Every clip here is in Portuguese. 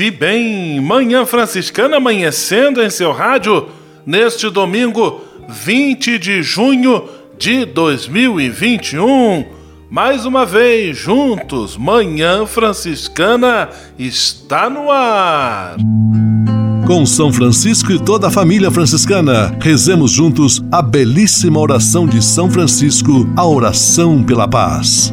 e bem, Manhã Franciscana amanhecendo em seu rádio neste domingo 20 de junho de 2021. Mais uma vez juntos, Manhã Franciscana está no ar. Com São Francisco e toda a família franciscana, rezemos juntos a belíssima oração de São Francisco, a oração pela paz.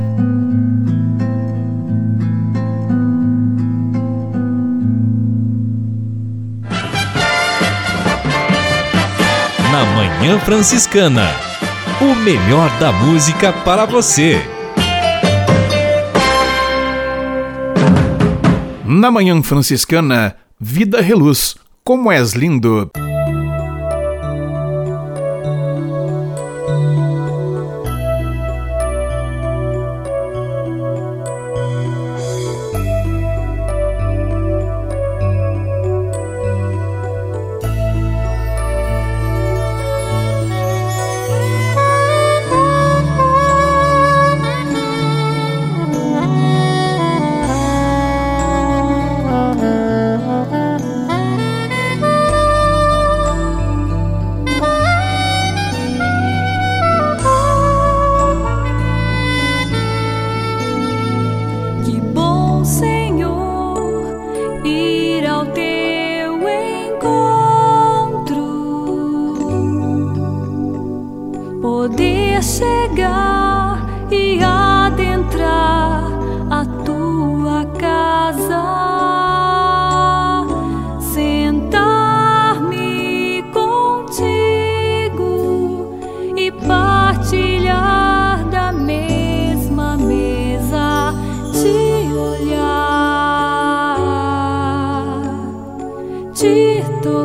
Na Manhã Franciscana. O melhor da música para você. Na Manhã Franciscana, Vida Reluz, como és lindo.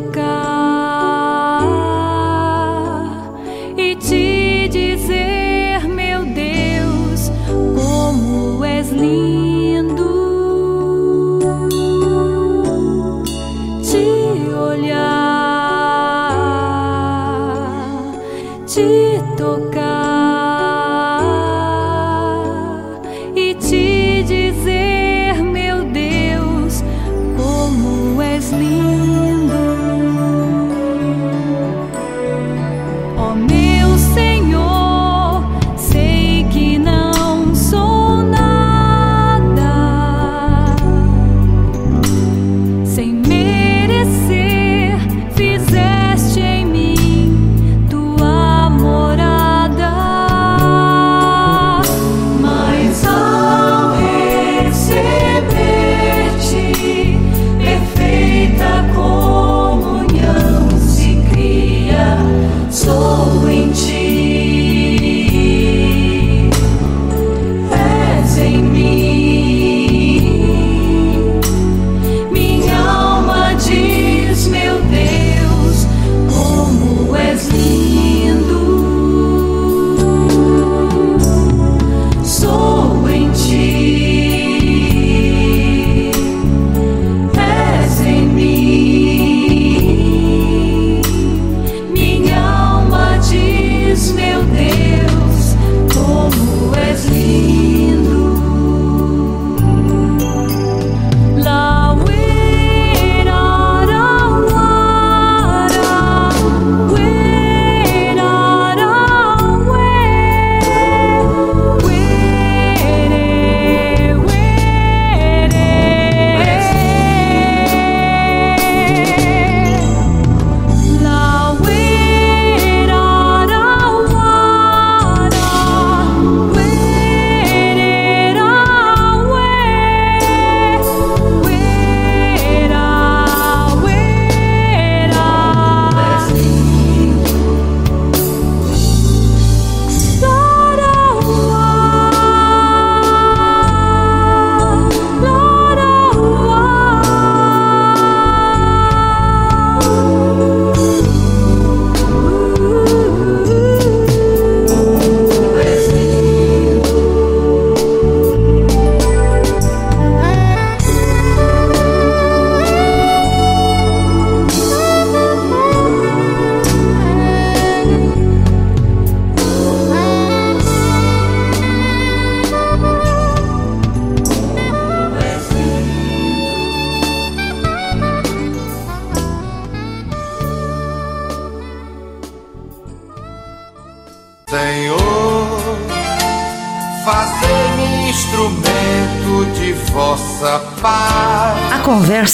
God.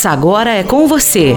Agora é com você,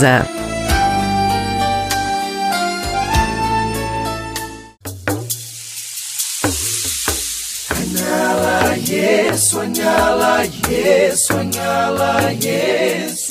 Casa. Añala, yes, añala, yes, añala, yes.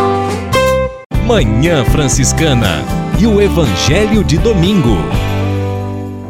Manhã Franciscana e o Evangelho de Domingo.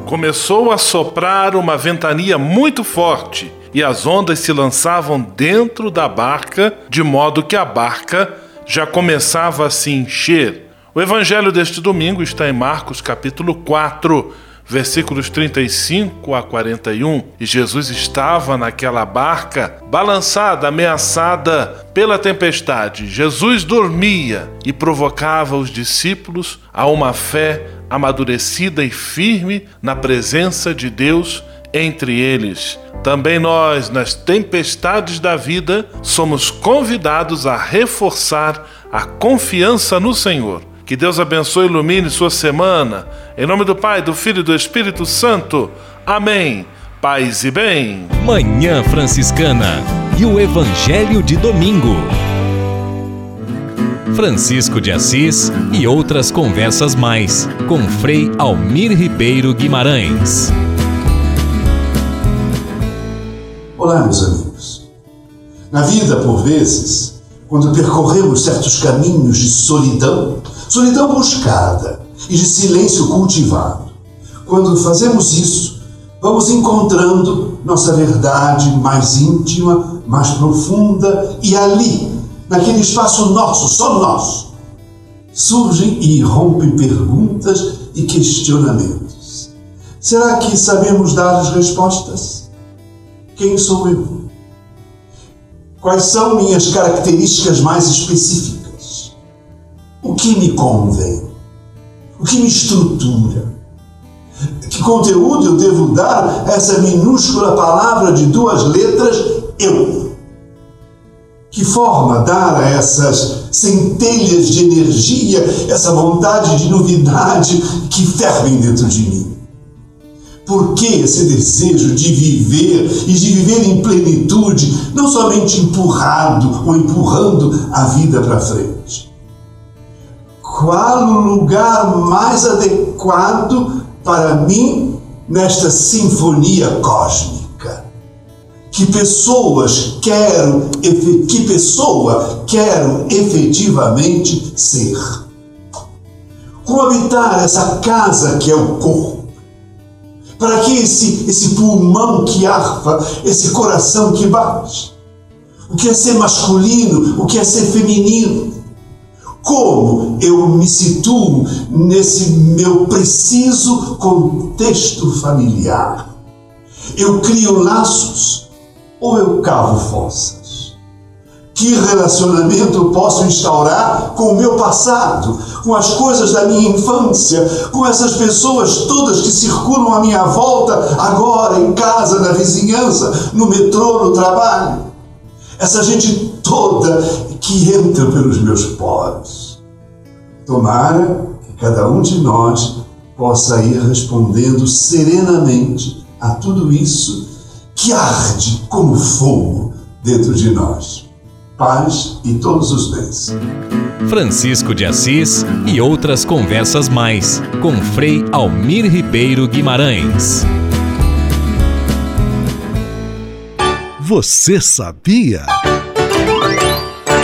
Começou a soprar uma ventania muito forte e as ondas se lançavam dentro da barca, de modo que a barca já começava a se encher. O evangelho deste domingo está em Marcos capítulo 4, versículos 35 a 41. E Jesus estava naquela barca, balançada, ameaçada pela tempestade. Jesus dormia e provocava os discípulos a uma fé amadurecida e firme na presença de Deus entre eles. Também nós, nas tempestades da vida, somos convidados a reforçar a confiança no Senhor. Que Deus abençoe e ilumine sua semana. Em nome do Pai, do Filho e do Espírito Santo. Amém. Paz e bem. Manhã Franciscana e o Evangelho de Domingo. Francisco de Assis e outras conversas mais com Frei Almir Ribeiro Guimarães. Olá, meus amigos. Na vida, por vezes, quando percorremos certos caminhos de solidão, solidão buscada e de silêncio cultivado, quando fazemos isso, vamos encontrando nossa verdade mais íntima, mais profunda e ali, naquele espaço nosso, só nosso, surgem e irrompem perguntas e questionamentos. Será que sabemos dar as respostas? Quem sou eu? Quais são minhas características mais específicas? O que me convém? O que me estrutura? Que conteúdo eu devo dar a essa minúscula palavra de duas letras, eu? Que forma dar a essas centelhas de energia, essa vontade de novidade que fervem dentro de mim? Por que esse desejo de viver e de viver em plenitude, não somente empurrado ou empurrando a vida para frente? Qual o lugar mais adequado para mim nesta sinfonia cósmica? Que pessoas quero, que pessoa quero efetivamente ser? Como habitar essa casa que é o corpo? Para que esse, esse pulmão que arfa, esse coração que bate? O que é ser masculino? O que é ser feminino? Como eu me situo nesse meu preciso contexto familiar? Eu crio laços ou eu cavo fossas? Que relacionamento posso instaurar com o meu passado, com as coisas da minha infância, com essas pessoas todas que circulam à minha volta, agora em casa, na vizinhança, no metrô, no trabalho? Essa gente toda que entra pelos meus poros. Tomara que cada um de nós possa ir respondendo serenamente a tudo isso que arde como fogo dentro de nós paz e todos os bens. Francisco de Assis e outras conversas mais com Frei Almir Ribeiro Guimarães. Você sabia?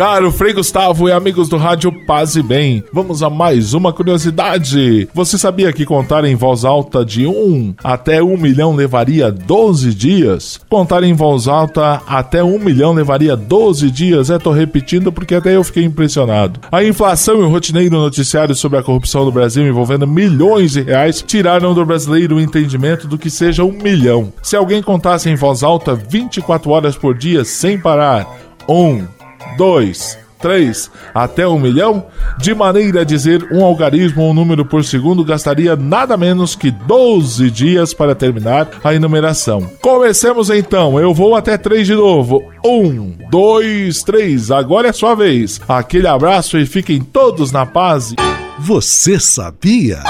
Caro Frei Gustavo e amigos do Rádio Paz e Bem, vamos a mais uma curiosidade. Você sabia que contar em voz alta de 1 até 1 milhão levaria 12 dias? Contar em voz alta até 1 milhão levaria 12 dias? É, tô repetindo porque até eu fiquei impressionado. A inflação e o rotineiro noticiário sobre a corrupção do Brasil envolvendo milhões de reais tiraram do brasileiro o entendimento do que seja um milhão. Se alguém contasse em voz alta 24 horas por dia sem parar, 1 2, 3 até 1 milhão, de maneira a dizer um algarismo ou um número por segundo gastaria nada menos que 12 dias para terminar a enumeração. Comecemos então, eu vou até 3 de novo. 1, 2, 3, agora é sua vez. Aquele abraço e fiquem todos na paz. Você sabia?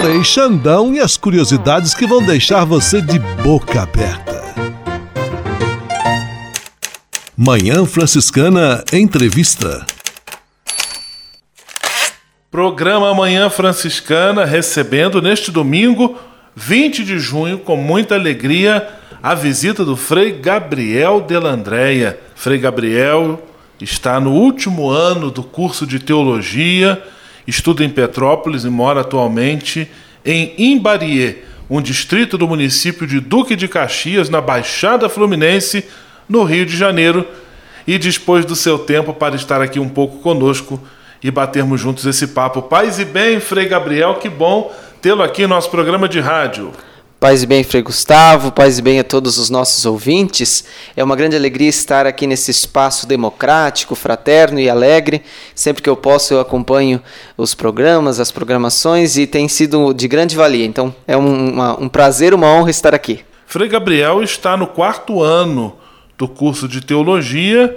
Frei Xandão e as curiosidades que vão deixar você de boca aberta. Manhã Franciscana Entrevista. Programa Manhã Franciscana recebendo neste domingo, 20 de junho, com muita alegria, a visita do Frei Gabriel Delandréia. Frei Gabriel está no último ano do curso de teologia, estuda em Petrópolis e mora atualmente em Imbariê, um distrito do município de Duque de Caxias, na Baixada Fluminense no Rio de Janeiro, e dispôs do seu tempo para estar aqui um pouco conosco e batermos juntos esse papo. Paz e bem, Frei Gabriel, que bom tê-lo aqui no nosso programa de rádio. Paz e bem, Frei Gustavo, paz e bem a todos os nossos ouvintes. É uma grande alegria estar aqui nesse espaço democrático, fraterno e alegre. Sempre que eu posso, eu acompanho os programas, as programações e tem sido de grande valia. Então, é um, uma, um prazer, uma honra estar aqui. Frei Gabriel está no quarto ano do curso de teologia.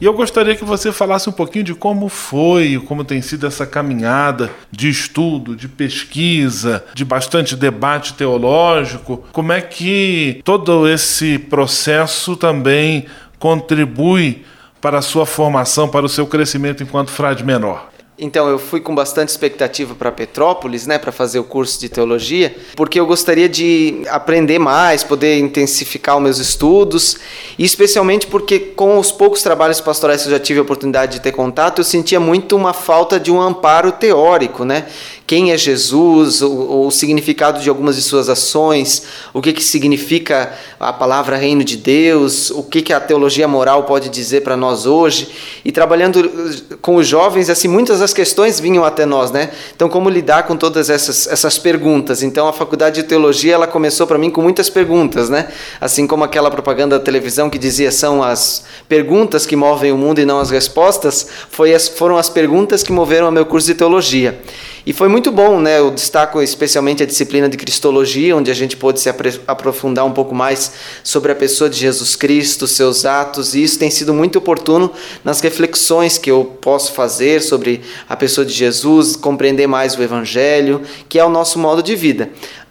E eu gostaria que você falasse um pouquinho de como foi, como tem sido essa caminhada de estudo, de pesquisa, de bastante debate teológico. Como é que todo esse processo também contribui para a sua formação, para o seu crescimento enquanto frade menor? Então, eu fui com bastante expectativa para Petrópolis, né, para fazer o curso de teologia, porque eu gostaria de aprender mais, poder intensificar os meus estudos, e especialmente porque com os poucos trabalhos pastorais que eu já tive a oportunidade de ter contato, eu sentia muito uma falta de um amparo teórico, né? Quem é Jesus, o, o, significado de algumas de suas ações, o que, que significa a palavra reino de Deus, o que, que a teologia moral pode dizer para nós hoje. E trabalhando com os jovens, assim, muitas das questões vinham até nós, né? Então, como lidar com todas essas, essas perguntas? Então, a faculdade de teologia, ela começou para mim com muitas perguntas, né? Assim como aquela propaganda da televisão que dizia são as perguntas que movem o mundo e não as respostas, foi as, foram as perguntas que moveram o meu curso de teologia. E foi muito bom, né? Eu destaco especialmente a disciplina de Cristologia, onde a gente pôde se aprofundar um pouco mais sobre a pessoa de Jesus Cristo, seus atos, e isso tem sido muito oportuno nas reflexões que eu posso fazer sobre a pessoa de Jesus, compreender mais o Evangelho, que é o nosso modo de vida.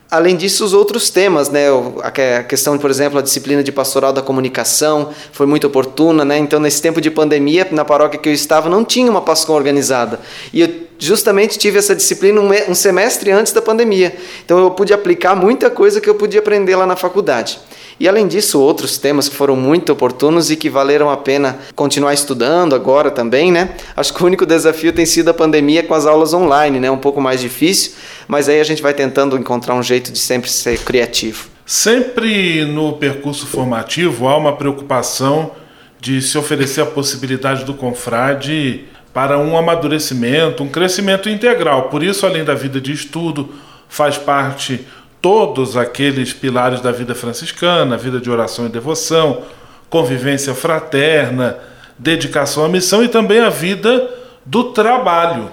Além disso, os outros temas, né? A questão, por exemplo, a disciplina de pastoral da comunicação foi muito oportuna, né? Então, nesse tempo de pandemia, na paróquia que eu estava, não tinha uma Pascom organizada. E eu justamente tive essa disciplina um semestre antes da pandemia. Então, eu pude aplicar muita coisa que eu podia aprender lá na faculdade. E além disso, outros temas que foram muito oportunos e que valeram a pena continuar estudando agora também, né? Acho que o único desafio tem sido a pandemia com as aulas online, né? Um pouco mais difícil, mas aí a gente vai tentando encontrar um jeito de sempre ser criativo. Sempre no percurso formativo há uma preocupação de se oferecer a possibilidade do confrade para um amadurecimento, um crescimento integral. Por isso, além da vida de estudo, faz parte todos aqueles pilares da vida franciscana, vida de oração e devoção, convivência fraterna, dedicação à missão e também a vida do trabalho.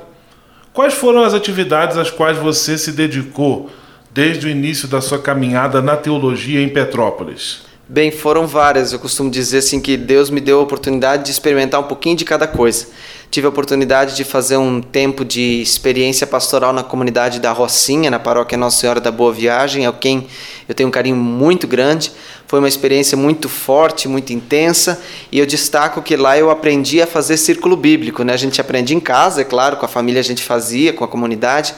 Quais foram as atividades às quais você se dedicou desde o início da sua caminhada na teologia em Petrópolis? Bem, foram várias. Eu costumo dizer assim que Deus me deu a oportunidade de experimentar um pouquinho de cada coisa. Tive a oportunidade de fazer um tempo de experiência pastoral na comunidade da Rocinha, na paróquia Nossa Senhora da Boa Viagem, a quem eu tenho um carinho muito grande. Foi uma experiência muito forte, muito intensa, e eu destaco que lá eu aprendi a fazer círculo bíblico. Né? A gente aprende em casa, é claro, com a família a gente fazia, com a comunidade,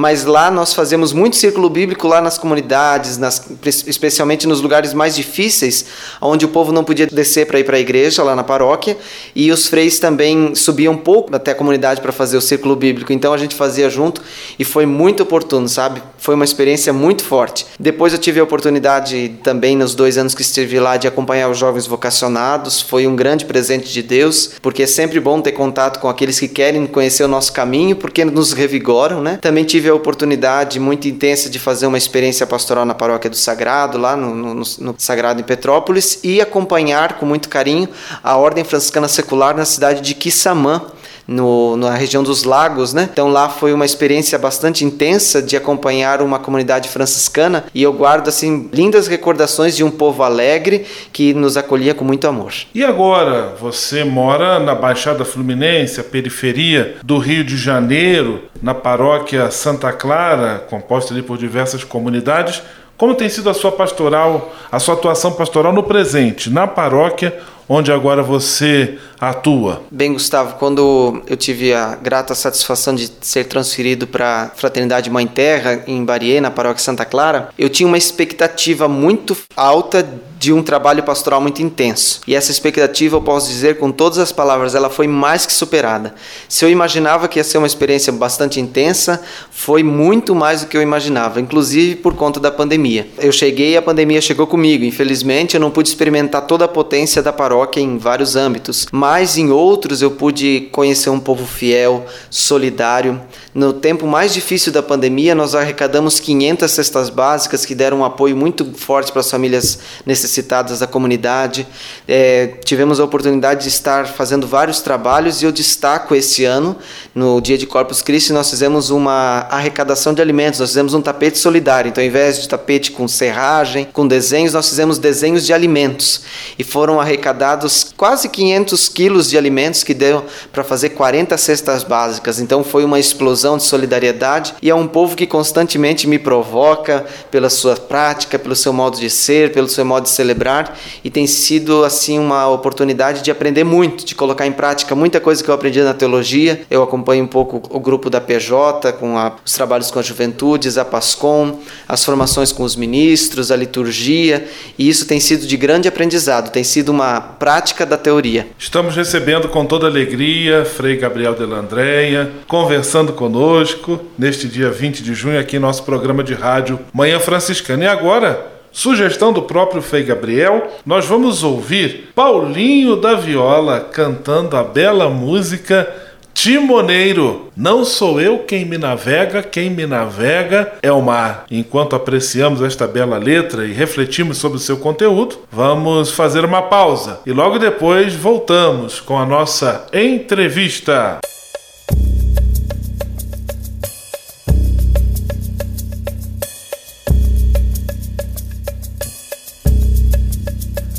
mas lá nós fazemos muito círculo bíblico lá nas comunidades, nas, especialmente nos lugares mais difíceis, onde o povo não podia descer para ir para a igreja, lá na paróquia, e os freis também subiam um pouco até a comunidade para fazer o círculo bíblico, então a gente fazia junto e foi muito oportuno, sabe? Foi uma experiência muito forte. Depois eu tive a oportunidade também, nos dois anos que estive lá, de acompanhar os jovens vocacionados, foi um grande presente de Deus, porque é sempre bom ter contato com aqueles que querem conhecer o nosso caminho, porque nos revigoram, né? Também tive a oportunidade muito intensa de fazer uma experiência pastoral na paróquia do Sagrado, lá no, no, no Sagrado em Petrópolis, e acompanhar com muito carinho a Ordem Franciscana Secular na cidade de Quissamã, no, na região dos lagos, né? Então lá foi uma experiência bastante intensa de acompanhar uma comunidade franciscana e eu guardo assim lindas recordações de um povo alegre que nos acolhia com muito amor. E agora, você mora na Baixada Fluminense, a periferia do Rio de Janeiro, na paróquia Santa Clara, composta ali por diversas comunidades. Como tem sido a sua pastoral, a sua atuação pastoral no presente, na paróquia onde agora você atua? Bem, Gustavo, quando eu tive a grata satisfação de ser transferido para a Fraternidade Mãe Terra, em Bariê, na paróquia Santa Clara, eu tinha uma expectativa muito alta de um trabalho pastoral muito intenso. E essa expectativa, eu posso dizer com todas as palavras, ela foi mais que superada. Se eu imaginava que ia ser uma experiência bastante intensa, foi muito mais do que eu imaginava, inclusive por conta da pandemia. Eu cheguei e a pandemia chegou comigo. Infelizmente, eu não pude experimentar toda a potência da paróquia em vários âmbitos, mas em outros eu pude conhecer um povo fiel, solidário. No tempo mais difícil da pandemia, nós arrecadamos 500 cestas básicas que deram um apoio muito forte para as famílias necessitadas necessitadas da comunidade. É, tivemos a oportunidade de estar fazendo vários trabalhos e eu destaco esse ano, no dia de Corpus Christi, nós fizemos uma arrecadação de alimentos, nós fizemos um tapete solidário. Então, ao invés de tapete com serragem, com desenhos, nós fizemos desenhos de alimentos e foram arrecadados quase 500 quilos de alimentos que deu para fazer 40 cestas básicas. Então, foi uma explosão de solidariedade e é um povo que constantemente me provoca pela sua prática, pelo seu modo de ser, pelo seu modo de celebrar e tem sido assim uma oportunidade de aprender muito, de colocar em prática muita coisa que eu aprendi na teologia. Eu acompanho um pouco o grupo da PJ, com a, os trabalhos com as juventudes, a PASCOM, as formações com os ministros, a liturgia, e isso tem sido de grande aprendizado, tem sido uma prática da teoria. Estamos recebendo com toda alegria Frei Gabriel de Landréia, conversando conosco neste dia 20 de junho aqui em nosso programa de rádio Manhã Franciscana. E agora, Sugestão do próprio Frei Gabriel, nós vamos ouvir Paulinho da Viola cantando a bela música Timoneiro. Não sou eu quem me navega, quem me navega é o mar. Enquanto apreciamos esta bela letra e refletimos sobre o seu conteúdo, vamos fazer uma pausa e logo depois voltamos com a nossa entrevista.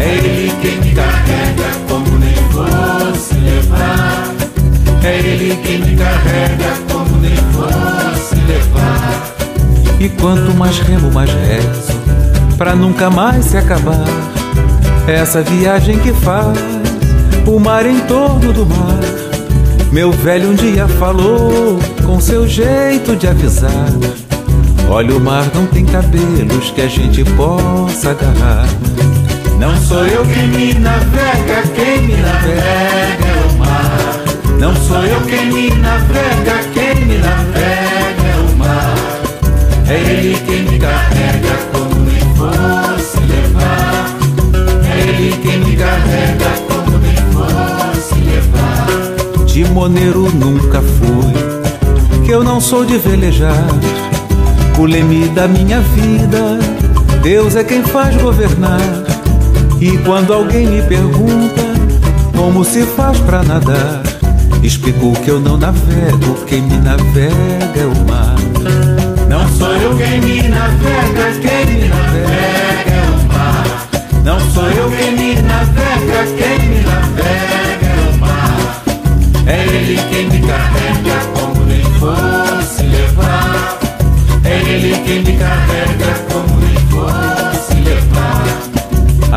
É Ele quem me carrega como nem fosse levar. É Ele quem me carrega como nem fosse levar. E quanto mais remo, mais rezo, pra nunca mais se acabar. Essa viagem que faz o mar em torno do mar. Meu velho um dia falou com seu jeito de avisar. Olha, o mar não tem cabelos que a gente possa agarrar. Não sou eu quem me navega, quem me navega é o mar. Não sou eu quem me navega, quem me navega é o mar. É ele quem me carrega como nem fosse levar. É ele quem me carrega como nem fosse levar. Timoneiro nunca fui, que eu não sou de velejar. O leme da minha vida, Deus é quem faz governar. E quando alguém me pergunta como se faz pra nadar, explico que eu não navego, quem me navega é o mar. Não sou eu quem me navega, quem me navega é o mar. Não sou eu quem me navega, quem me navega é o mar. É ele quem me carrega como nem fosse levar. É ele quem me carrega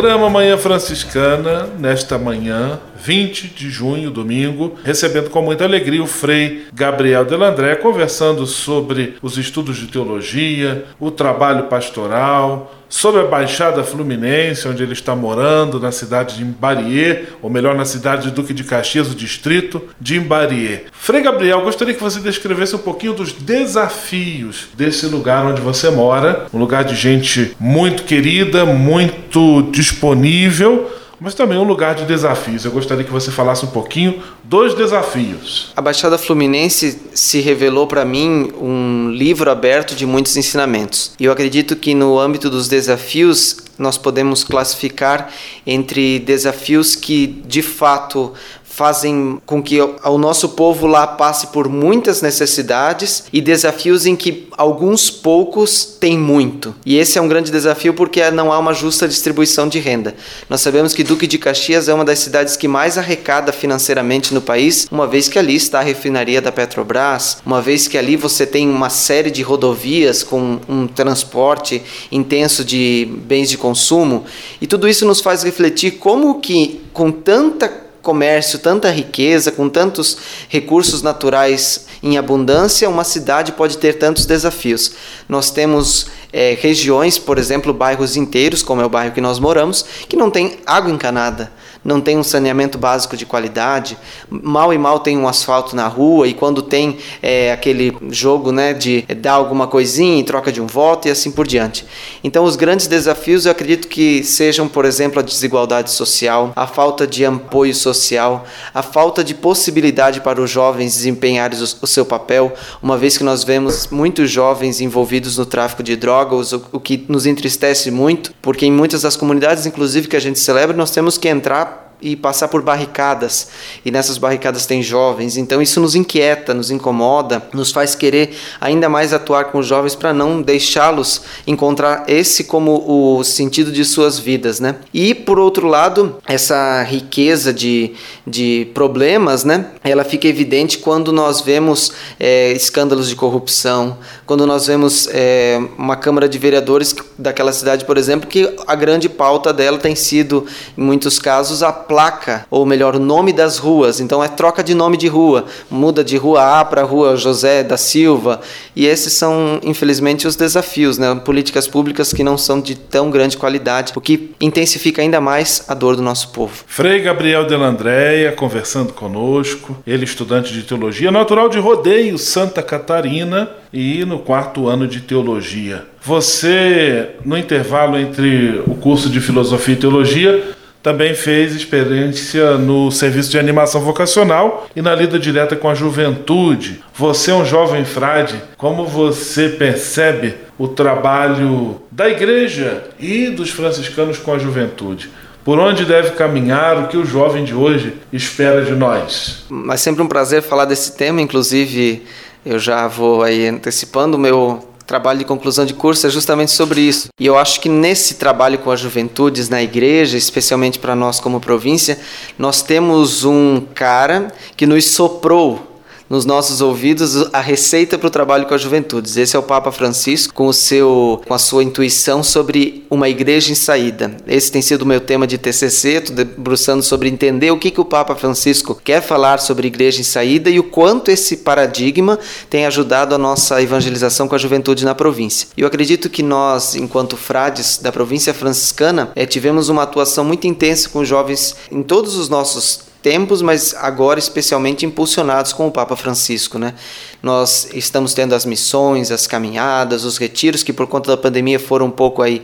Programa Manhã Franciscana, nesta manhã, 20 de junho, domingo, recebendo com muita alegria o Frei Gabriel Delandré, conversando sobre os estudos de teologia, o trabalho pastoral, sobre a Baixada Fluminense, onde ele está morando, na cidade de Imbariê, ou melhor, na cidade de Duque de Caxias, o distrito de Imbariê. Frei Gabriel, gostaria que você descrevesse um pouquinho dos desafios desse lugar onde você mora, um lugar de gente muito querida, muito disponível, mas também um lugar de desafios. Eu gostaria que você falasse um pouquinho dos desafios. A Baixada Fluminense se revelou para mim um livro aberto de muitos ensinamentos. E eu acredito que no âmbito dos desafios nós podemos classificar entre desafios que de fato fazem com que o nosso povo lá passe por muitas necessidades e desafios em que alguns poucos têm muito. E esse é um grande desafio porque não há uma justa distribuição de renda. Nós sabemos que Duque de Caxias é uma das cidades que mais arrecada financeiramente no país, uma vez que ali está a refinaria da Petrobras, uma vez que ali você tem uma série de rodovias com um transporte intenso de bens de consumo, e tudo isso nos faz refletir como que com tanta comércio, tanta riqueza, com tantos recursos naturais em abundância, uma cidade pode ter tantos desafios. Nós temos é, regiões, por exemplo, bairros inteiros, como é o bairro que nós moramos, que não tem água encanada não tem um saneamento básico de qualidade, mal e mal tem um asfalto na rua e quando tem é, aquele jogo né, de dar alguma coisinha em troca de um voto e assim por diante. Então, os grandes desafios eu acredito que sejam, por exemplo, a desigualdade social, a falta de apoio social, a falta de possibilidade para os jovens desempenharem o seu papel, uma vez que nós vemos muitos jovens envolvidos no tráfico de drogas, o, o que nos entristece muito, porque em muitas das comunidades, inclusive que a gente celebra, nós temos que entrar e passar por barricadas, e nessas barricadas tem jovens, então isso nos inquieta, nos incomoda, nos faz querer ainda mais atuar com os jovens para não deixá-los encontrar esse como o sentido de suas vidas, né? E por outro lado, essa riqueza de, de problemas, né? Ela fica evidente quando nós vemos é, escândalos de corrupção, quando nós vemos é, uma Câmara de Vereadores daquela cidade, por exemplo, que a grande pauta dela tem sido, em muitos casos, a placa, ou melhor, o nome das ruas. Então é troca de nome de rua, muda de rua A para rua José da Silva. E esses são, infelizmente, os desafios, né? Políticas públicas que não são de tão grande qualidade, o que intensifica ainda mais a dor do nosso povo. Frei Gabriel Delandréia conversando conosco, ele estudante de teologia, natural de Rodeio, Santa Catarina e no quarto ano de teologia. Você, no intervalo entre o curso de filosofia e teologia, também fez experiência no serviço de animação vocacional e na lida direta com a juventude. Você é um jovem frade, como você percebe o trabalho da igreja e dos franciscanos com a juventude? Por onde deve caminhar o que o jovem de hoje espera de nós? Mas sempre um prazer falar desse tema, inclusive eu já vou aí antecipando o meu trabalho de conclusão de curso é justamente sobre isso. E eu acho que nesse trabalho com as juventudes na igreja, especialmente para nós como província, nós temos um cara que nos soprou nos nossos ouvidos a receita para o trabalho com as juventudes. Esse é o Papa Francisco com o seu com a sua intuição sobre uma igreja em saída. Esse tem sido o meu tema de TCC, estou debruçando sobre entender o que que o Papa Francisco quer falar sobre igreja em saída e o quanto esse paradigma tem ajudado a nossa evangelização com a juventude na província. Eu acredito que nós, enquanto frades da província franciscana, é, tivemos uma atuação muito intensa com jovens em todos os nossos tempos, mas agora especialmente impulsionados com o Papa Francisco, né? Nós estamos tendo as missões, as caminhadas, os retiros que por conta da pandemia foram um pouco aí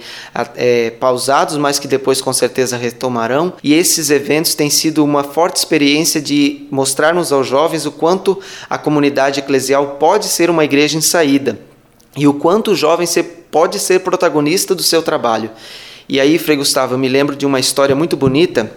é, pausados, mas que depois com certeza retomarão. E esses eventos têm sido uma forte experiência de mostrarmos aos jovens o quanto a comunidade eclesial pode ser uma igreja em saída e o quanto o jovem pode ser protagonista do seu trabalho. E aí, Frei Gustavo, eu me lembro de uma história muito bonita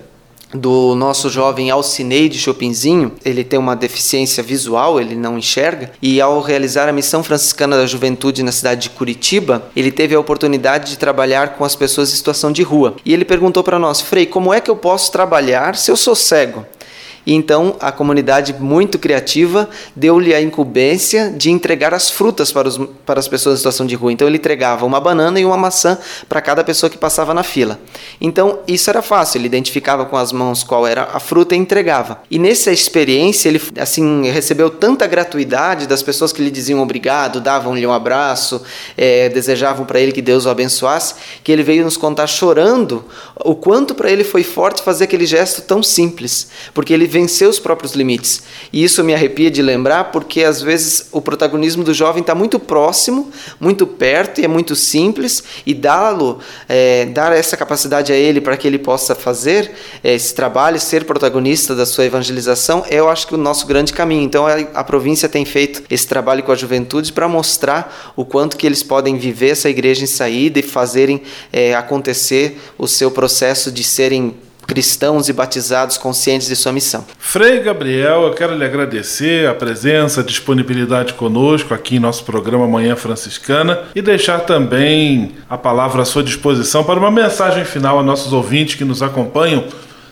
do nosso jovem Alcineide Chopinzinho, ele tem uma deficiência visual, ele não enxerga, e ao realizar a missão franciscana da juventude na cidade de Curitiba, ele teve a oportunidade de trabalhar com as pessoas em situação de rua. E ele perguntou para nós, Frei, como é que eu posso trabalhar se eu sou cego? E então a comunidade, muito criativa, deu-lhe a incumbência de entregar as frutas para, os, para as pessoas em situação de rua. Então ele entregava uma banana e uma maçã para cada pessoa que passava na fila. Então isso era fácil, ele identificava com as mãos qual era a fruta e entregava. E nessa experiência ele assim recebeu tanta gratuidade das pessoas que lhe diziam obrigado, davam-lhe um abraço, é, desejavam para ele que Deus o abençoasse, que ele veio nos contar chorando o quanto para ele foi forte fazer aquele gesto tão simples, porque ele vencer os próprios limites. E isso me arrepia de lembrar porque às vezes o protagonismo do jovem está muito próximo, muito perto e é muito simples e dá-lo, é, dar essa capacidade a ele para que ele possa fazer é, esse trabalho, ser protagonista da sua evangelização, é, eu acho que o nosso grande caminho. Então a, a província tem feito esse trabalho com a juventude para mostrar o quanto que eles podem viver essa igreja em saída e fazerem é, acontecer o seu processo de serem cristãos e batizados conscientes de sua missão. Frei Gabriel, eu quero lhe agradecer a presença, a disponibilidade conosco aqui em nosso programa Manhã Franciscana e deixar também a palavra à sua disposição para uma mensagem final a nossos ouvintes que nos acompanham,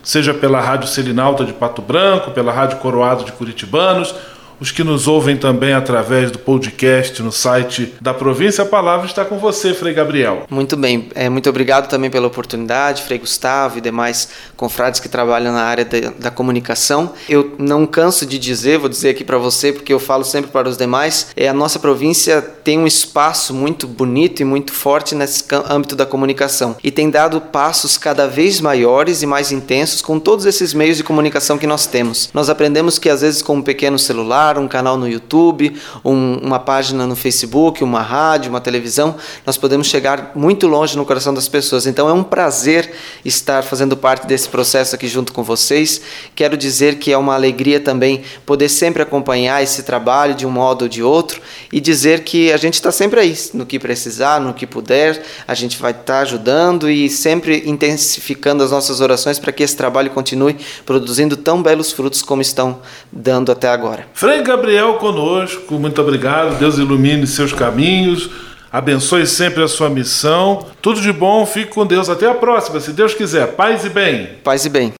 seja pela Rádio Selinalta de Pato Branco, pela Rádio Coroado de Curitibanos os que nos ouvem também através do podcast no site da província, a palavra está com você, Frei Gabriel. Muito bem, é, muito obrigado também pela oportunidade, Frei Gustavo e demais confrades que trabalham na área de, da comunicação. Eu não canso de dizer, vou dizer aqui para você, porque eu falo sempre para os demais, é, a nossa província tem um espaço muito bonito e muito forte nesse âmbito da comunicação e tem dado passos cada vez maiores e mais intensos com todos esses meios de comunicação que nós temos. Nós aprendemos que às vezes com um pequeno celular, um canal no YouTube, um, uma página no Facebook, uma rádio, uma televisão, nós podemos chegar muito longe no coração das pessoas. Então é um prazer estar fazendo parte desse processo aqui junto com vocês. Quero dizer que é uma alegria também poder sempre acompanhar esse trabalho de um modo ou de outro e dizer que a gente está sempre aí, no que precisar, no que puder, a gente vai estar tá ajudando e sempre intensificando as nossas orações para que esse trabalho continue produzindo tão belos frutos como estão dando até agora. Frei Gabriel conosco, muito obrigado. Deus ilumine seus caminhos, abençoe sempre a sua missão. Tudo de bom, fique com Deus. Até a próxima, se Deus quiser. Paz e bem. Paz e bem.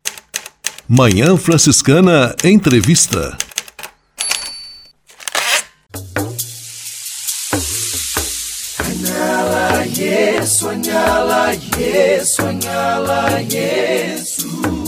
Manhã Franciscana Entrevista. Sonhá-la, yes.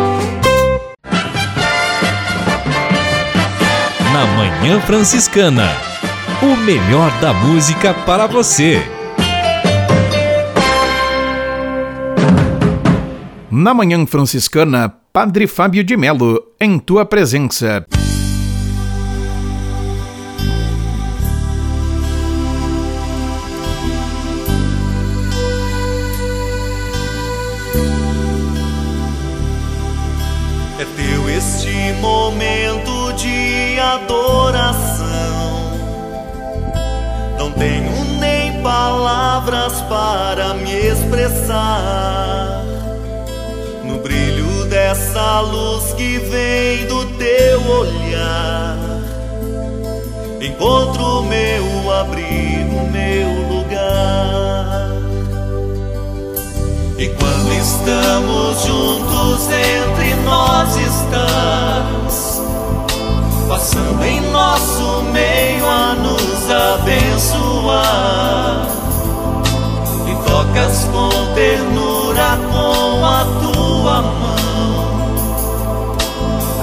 Na Manhã Franciscana. O melhor da música para você. Na Manhã Franciscana, Padre Fábio de Melo, em tua presença. Tenho nem palavras para me expressar. No brilho dessa luz que vem do teu olhar, encontro meu abrigo, meu lugar. E quando estamos juntos, entre nós estás passando em nosso meio a nos abençoar. E tocas com ternura com a tua mão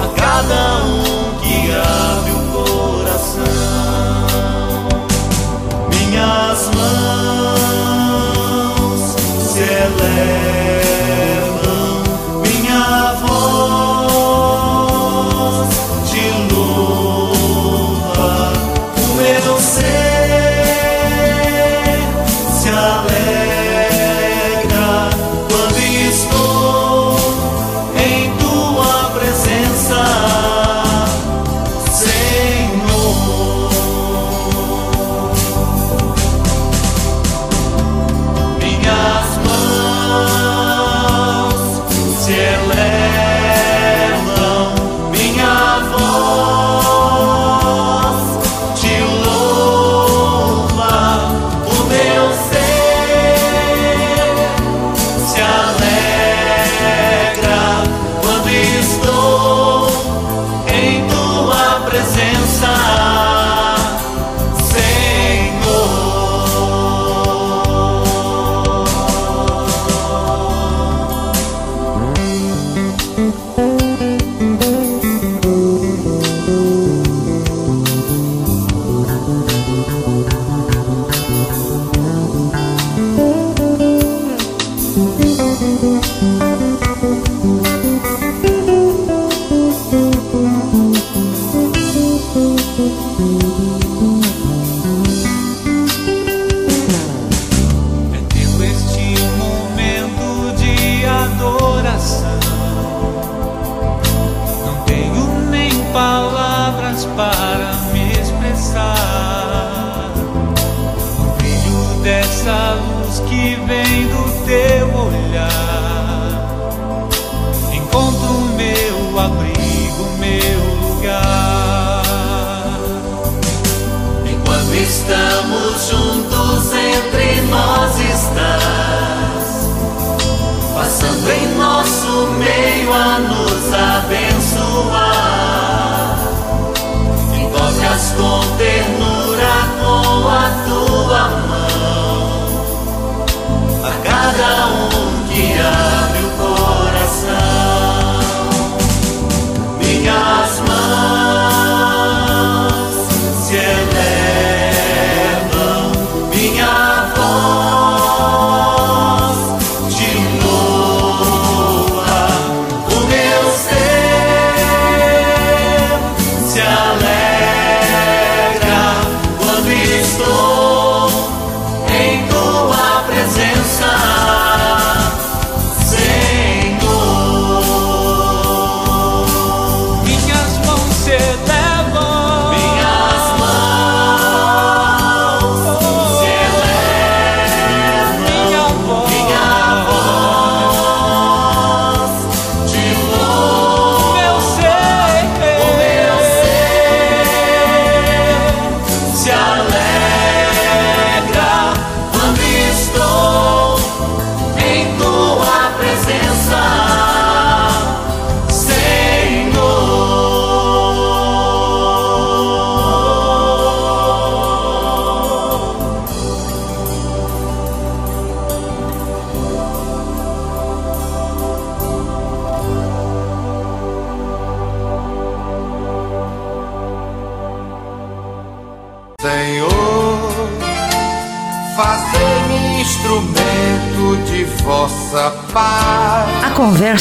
a cada um que abre o coração. Minhas mãos se elevam,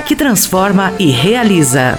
que transforma e realiza.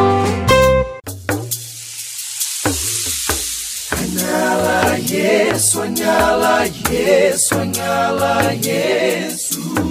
Sonyala, yes, Sonyala, yes.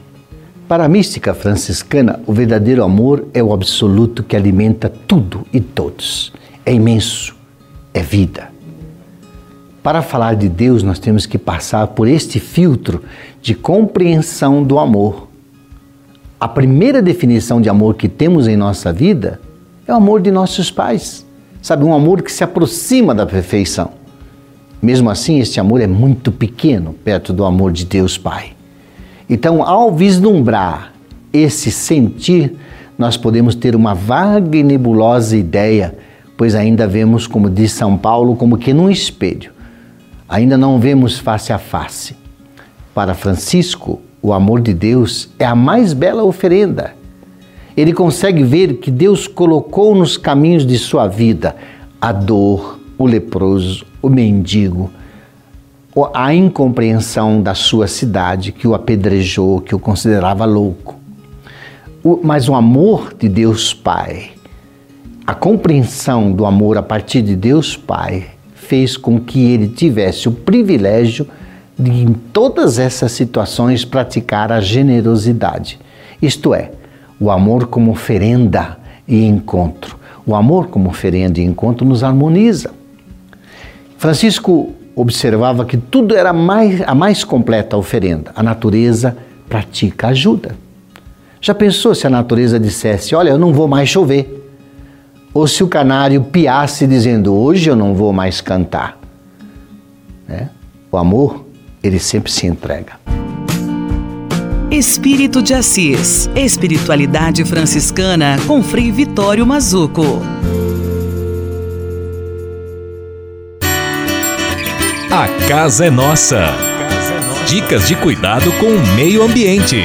Para a mística franciscana, o verdadeiro amor é o absoluto que alimenta tudo e todos. É imenso, é vida. Para falar de Deus, nós temos que passar por este filtro de compreensão do amor. A primeira definição de amor que temos em nossa vida é o amor de nossos pais. Sabe, um amor que se aproxima da perfeição. Mesmo assim, este amor é muito pequeno perto do amor de Deus Pai. Então, ao vislumbrar esse sentir, nós podemos ter uma vaga e nebulosa ideia, pois ainda vemos, como diz São Paulo, como que num espelho. Ainda não vemos face a face. Para Francisco, o amor de Deus é a mais bela oferenda. Ele consegue ver que Deus colocou nos caminhos de sua vida a dor, o leproso, o mendigo, a incompreensão da sua cidade que o apedrejou, que o considerava louco. Mas o amor de Deus Pai, a compreensão do amor a partir de Deus Pai, fez com que ele tivesse o privilégio de, em todas essas situações, praticar a generosidade. Isto é, o amor como oferenda e encontro. O amor como oferenda e encontro nos harmoniza. Francisco observava que tudo era mais, a mais completa oferenda. A natureza pratica ajuda. Já pensou se a natureza dissesse: Olha, eu não vou mais chover? Ou se o canário piasse dizendo: Hoje eu não vou mais cantar? Né? O amor, ele sempre se entrega. Espírito de Assis. Espiritualidade franciscana com Frei Vitório Mazuco. A casa é nossa. Dicas de cuidado com o meio ambiente.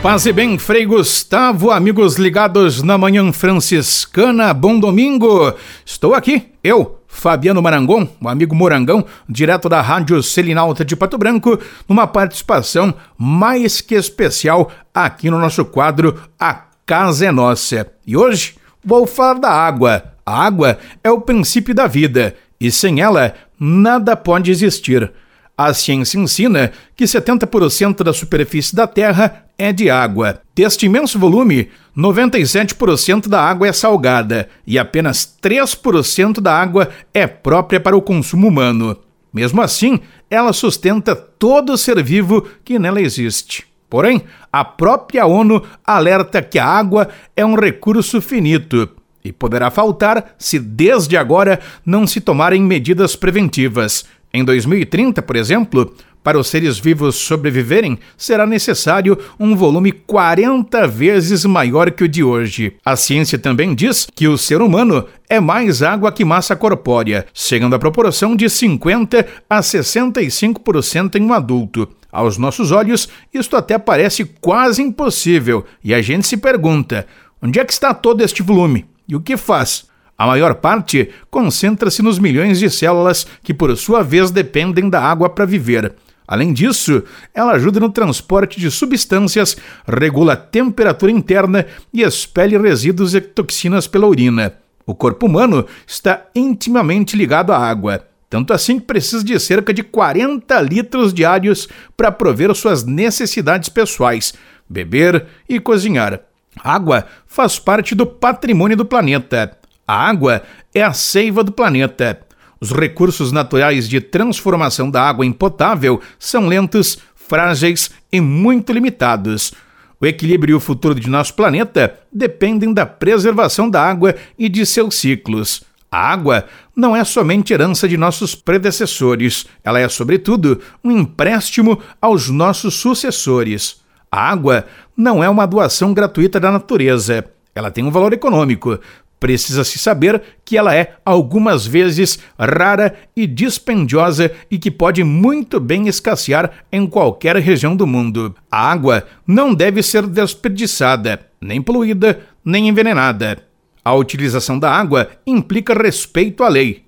Paz e bem, Frei Gustavo, amigos ligados na Manhã Franciscana, bom domingo. Estou aqui, eu, Fabiano Marangon, o amigo Morangão, direto da Rádio Selinalta de Pato Branco, numa participação mais que especial aqui no nosso quadro A Casa é Nossa. E hoje vou falar da água a água é o princípio da vida e sem ela nada pode existir. A ciência ensina que 70% da superfície da Terra é de água. Deste imenso volume, 97% da água é salgada e apenas 3% da água é própria para o consumo humano. Mesmo assim, ela sustenta todo ser vivo que nela existe. Porém, a própria ONU alerta que a água é um recurso finito e poderá faltar se desde agora não se tomarem medidas preventivas. Em 2030, por exemplo, para os seres vivos sobreviverem, será necessário um volume 40 vezes maior que o de hoje. A ciência também diz que o ser humano é mais água que massa corpórea, chegando à proporção de 50 a 65% em um adulto. Aos nossos olhos, isto até parece quase impossível, e a gente se pergunta: onde é que está todo este volume? E o que faz? A maior parte concentra-se nos milhões de células que, por sua vez, dependem da água para viver. Além disso, ela ajuda no transporte de substâncias, regula a temperatura interna e expele resíduos e toxinas pela urina. O corpo humano está intimamente ligado à água, tanto assim que precisa de cerca de 40 litros diários para prover suas necessidades pessoais, beber e cozinhar. Água faz parte do patrimônio do planeta. A água é a seiva do planeta. Os recursos naturais de transformação da água em potável são lentos, frágeis e muito limitados. O equilíbrio e o futuro de nosso planeta dependem da preservação da água e de seus ciclos. A água não é somente herança de nossos predecessores, ela é, sobretudo, um empréstimo aos nossos sucessores. A água não é uma doação gratuita da natureza. Ela tem um valor econômico, Precisa-se saber que ela é, algumas vezes, rara e dispendiosa e que pode muito bem escassear em qualquer região do mundo. A água não deve ser desperdiçada, nem poluída, nem envenenada. A utilização da água implica respeito à lei.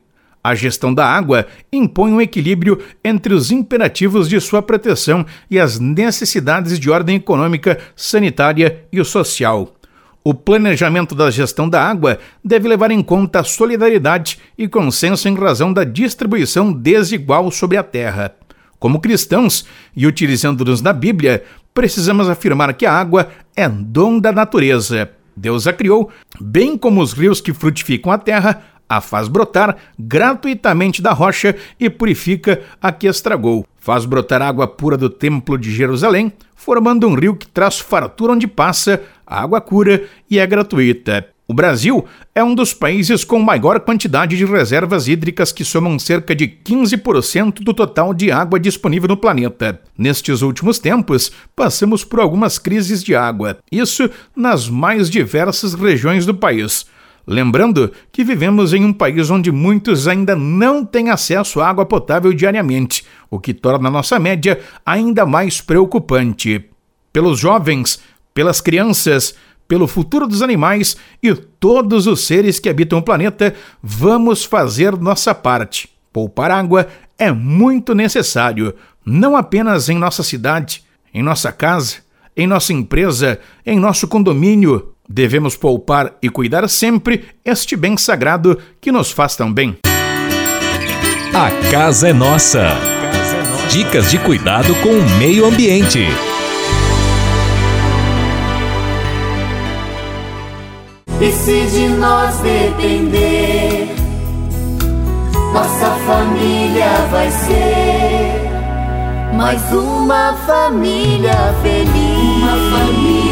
A gestão da água impõe um equilíbrio entre os imperativos de sua proteção e as necessidades de ordem econômica, sanitária e social. O planejamento da gestão da água deve levar em conta a solidariedade e consenso em razão da distribuição desigual sobre a terra. Como cristãos, e utilizando-nos na Bíblia, precisamos afirmar que a água é dom da natureza. Deus a criou, bem como os rios que frutificam a terra, a faz brotar gratuitamente da rocha e purifica a que estragou. Faz brotar água pura do templo de Jerusalém, formando um rio que traz fartura onde passa, a água cura e é gratuita. O Brasil é um dos países com maior quantidade de reservas hídricas que somam cerca de 15% do total de água disponível no planeta. Nestes últimos tempos, passamos por algumas crises de água, isso nas mais diversas regiões do país. Lembrando que vivemos em um país onde muitos ainda não têm acesso à água potável diariamente, o que torna nossa média ainda mais preocupante. Pelos jovens, pelas crianças, pelo futuro dos animais e todos os seres que habitam o planeta, vamos fazer nossa parte. Poupar água é muito necessário, não apenas em nossa cidade, em nossa casa, em nossa empresa, em nosso condomínio, Devemos poupar e cuidar sempre este bem sagrado que nos faz tão bem. A casa é nossa. Dicas de cuidado com o meio ambiente. E se de nós depender, nossa família vai ser mais uma família feliz. Uma família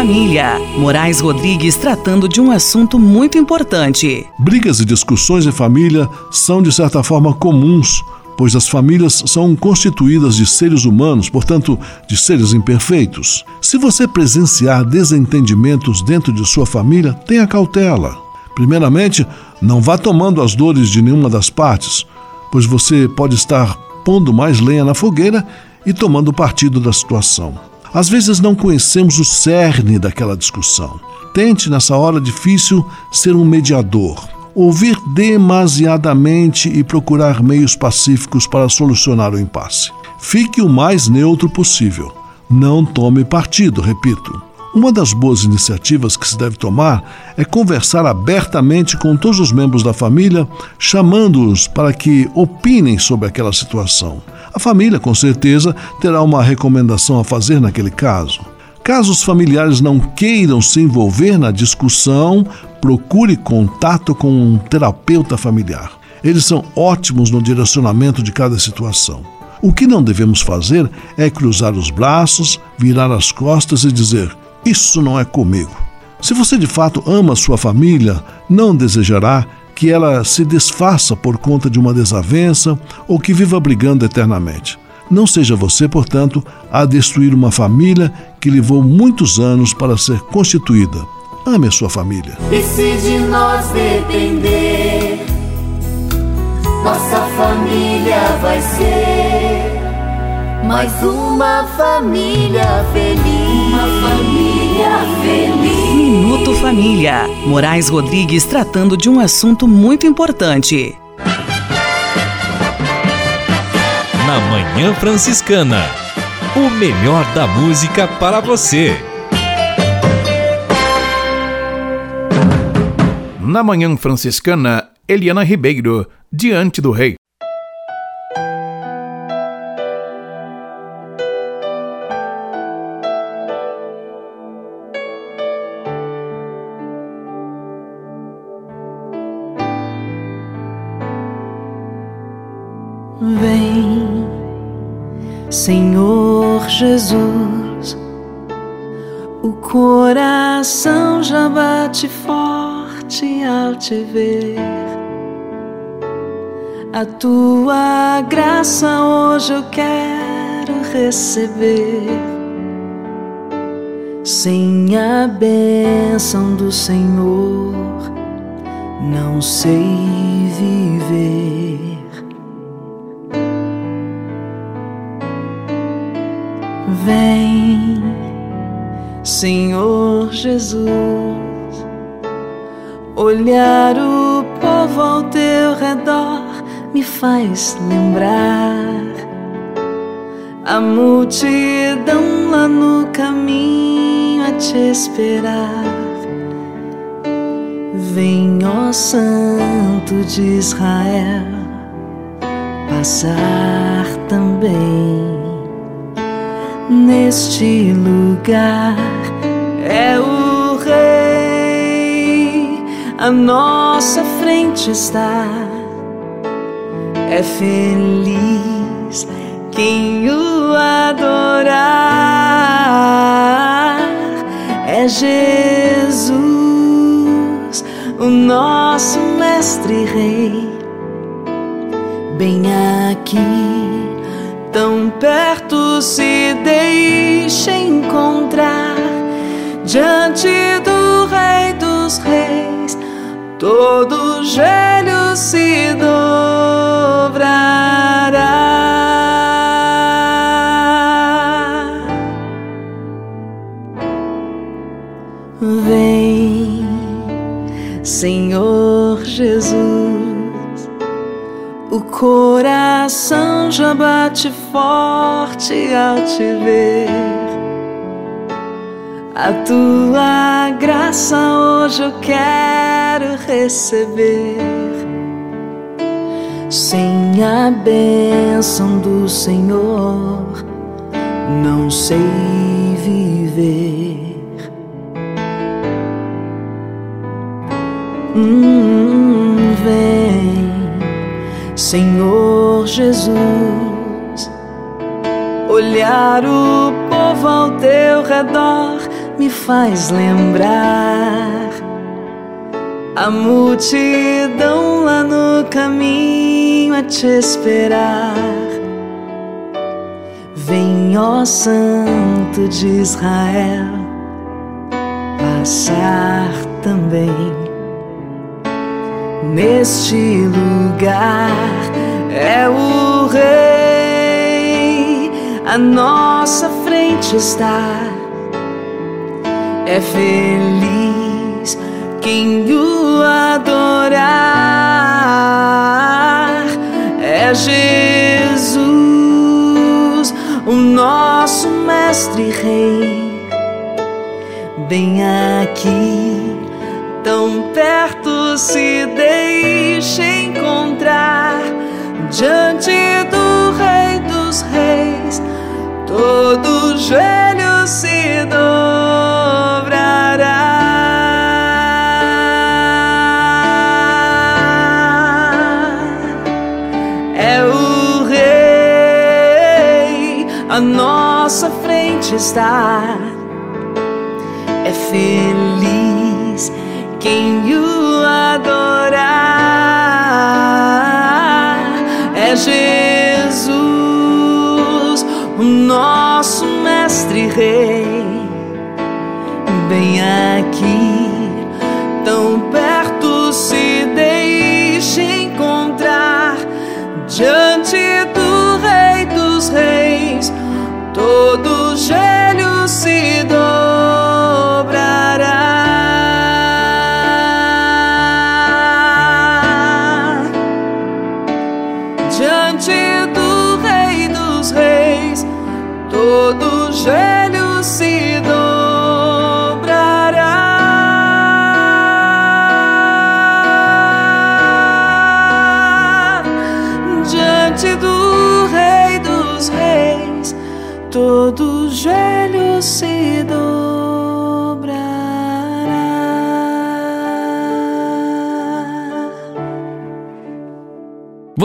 Família. Moraes Rodrigues tratando de um assunto muito importante. Brigas e discussões em família são, de certa forma, comuns, pois as famílias são constituídas de seres humanos, portanto, de seres imperfeitos. Se você presenciar desentendimentos dentro de sua família, tenha cautela. Primeiramente, não vá tomando as dores de nenhuma das partes, pois você pode estar pondo mais lenha na fogueira e tomando partido da situação. Às vezes não conhecemos o cerne daquela discussão. Tente, nessa hora difícil, ser um mediador. Ouvir demasiadamente e procurar meios pacíficos para solucionar o impasse. Fique o mais neutro possível. Não tome partido, repito. Uma das boas iniciativas que se deve tomar é conversar abertamente com todos os membros da família, chamando-os para que opinem sobre aquela situação. A família, com certeza, terá uma recomendação a fazer naquele caso. Caso os familiares não queiram se envolver na discussão, procure contato com um terapeuta familiar. Eles são ótimos no direcionamento de cada situação. O que não devemos fazer é cruzar os braços, virar as costas e dizer: Isso não é comigo. Se você de fato ama sua família, não desejará que ela se desfaça por conta de uma desavença ou que viva brigando eternamente. Não seja você, portanto, a destruir uma família que levou muitos anos para ser constituída. Ame a sua família. E se de nós depender, nossa família vai ser mais uma família feliz. Uma família feliz. Minuto Família. Moraes Rodrigues tratando de um assunto muito importante. Na Manhã Franciscana. O melhor da música para você. Na Manhã Franciscana, Eliana Ribeiro, Diante do Rei. Coração já bate forte ao te ver. A tua graça hoje eu quero receber. Sem a bênção do Senhor, não sei viver. Vem, Senhor Jesus, olhar o povo ao teu redor me faz lembrar a multidão lá no caminho a te esperar. Vem, ó Santo de Israel, passar também neste lugar. É o Rei, à nossa frente está. É feliz quem o adorar, é Jesus, o nosso Mestre Rei, bem aqui tão perto se deixa encontrar diante do Rei dos Reis, todo joelho se dobrará. Coração já bate forte ao te ver. A tua graça hoje eu quero receber. Sem a bênção do Senhor, não sei viver. Hum, vem. Senhor Jesus, olhar o povo ao teu redor me faz lembrar a multidão lá no caminho a te esperar. Vem, ó Santo de Israel, passar também neste lugar é o Rei, à nossa frente está. É feliz quem o adorar, é Jesus, o nosso Mestre Rei, à frente está.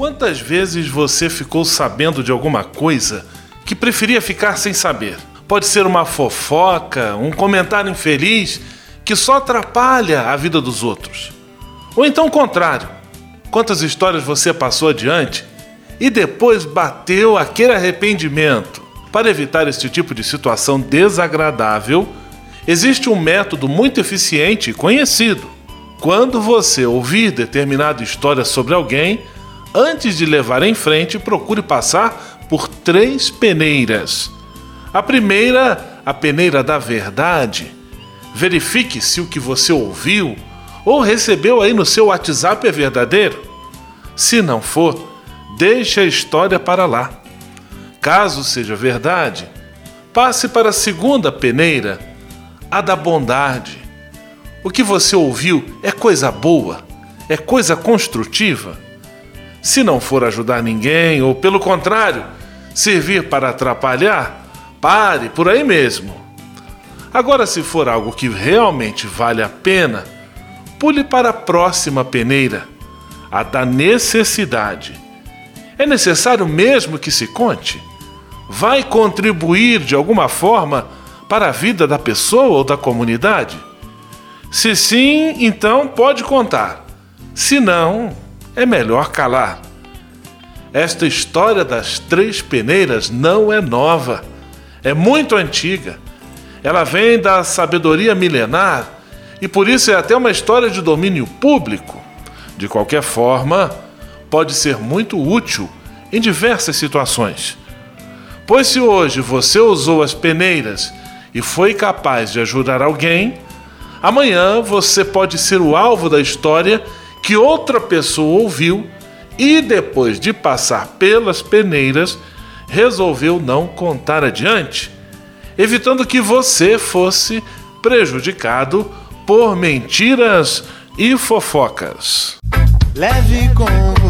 Quantas vezes você ficou sabendo de alguma coisa que preferia ficar sem saber? Pode ser uma fofoca, um comentário infeliz que só atrapalha a vida dos outros. Ou então o contrário. Quantas histórias você passou adiante e depois bateu aquele arrependimento? Para evitar esse tipo de situação desagradável, existe um método muito eficiente e conhecido. Quando você ouvir determinada história sobre alguém, antes de levar em frente, procure passar por três peneiras. A primeira, a peneira da verdade. Verifique se o que você ouviu ou recebeu aí no seu WhatsApp é verdadeiro. Se não for, deixe a história para lá. Caso seja verdade, passe para a segunda peneira, a da bondade. O que você ouviu é coisa boa? É coisa construtiva? Se não for ajudar ninguém, ou pelo contrário, servir para atrapalhar, pare por aí mesmo. Agora, se for algo que realmente vale a pena, pule para a próxima peneira, a da necessidade. É necessário mesmo que se conte? Vai contribuir de alguma forma para a vida da pessoa ou da comunidade? Se sim, então pode contar. Se não, é melhor calar. Esta história das três peneiras não é nova, é muito antiga. Ela vem da sabedoria milenar e por isso é até uma história de domínio público. De qualquer forma, pode ser muito útil em diversas situações. Pois se hoje você usou as peneiras e foi capaz de ajudar alguém, amanhã você pode ser o alvo da história que outra pessoa ouviu e depois de passar pelas peneiras, resolveu não contar adiante, evitando que você fosse prejudicado por mentiras e fofocas. Leve com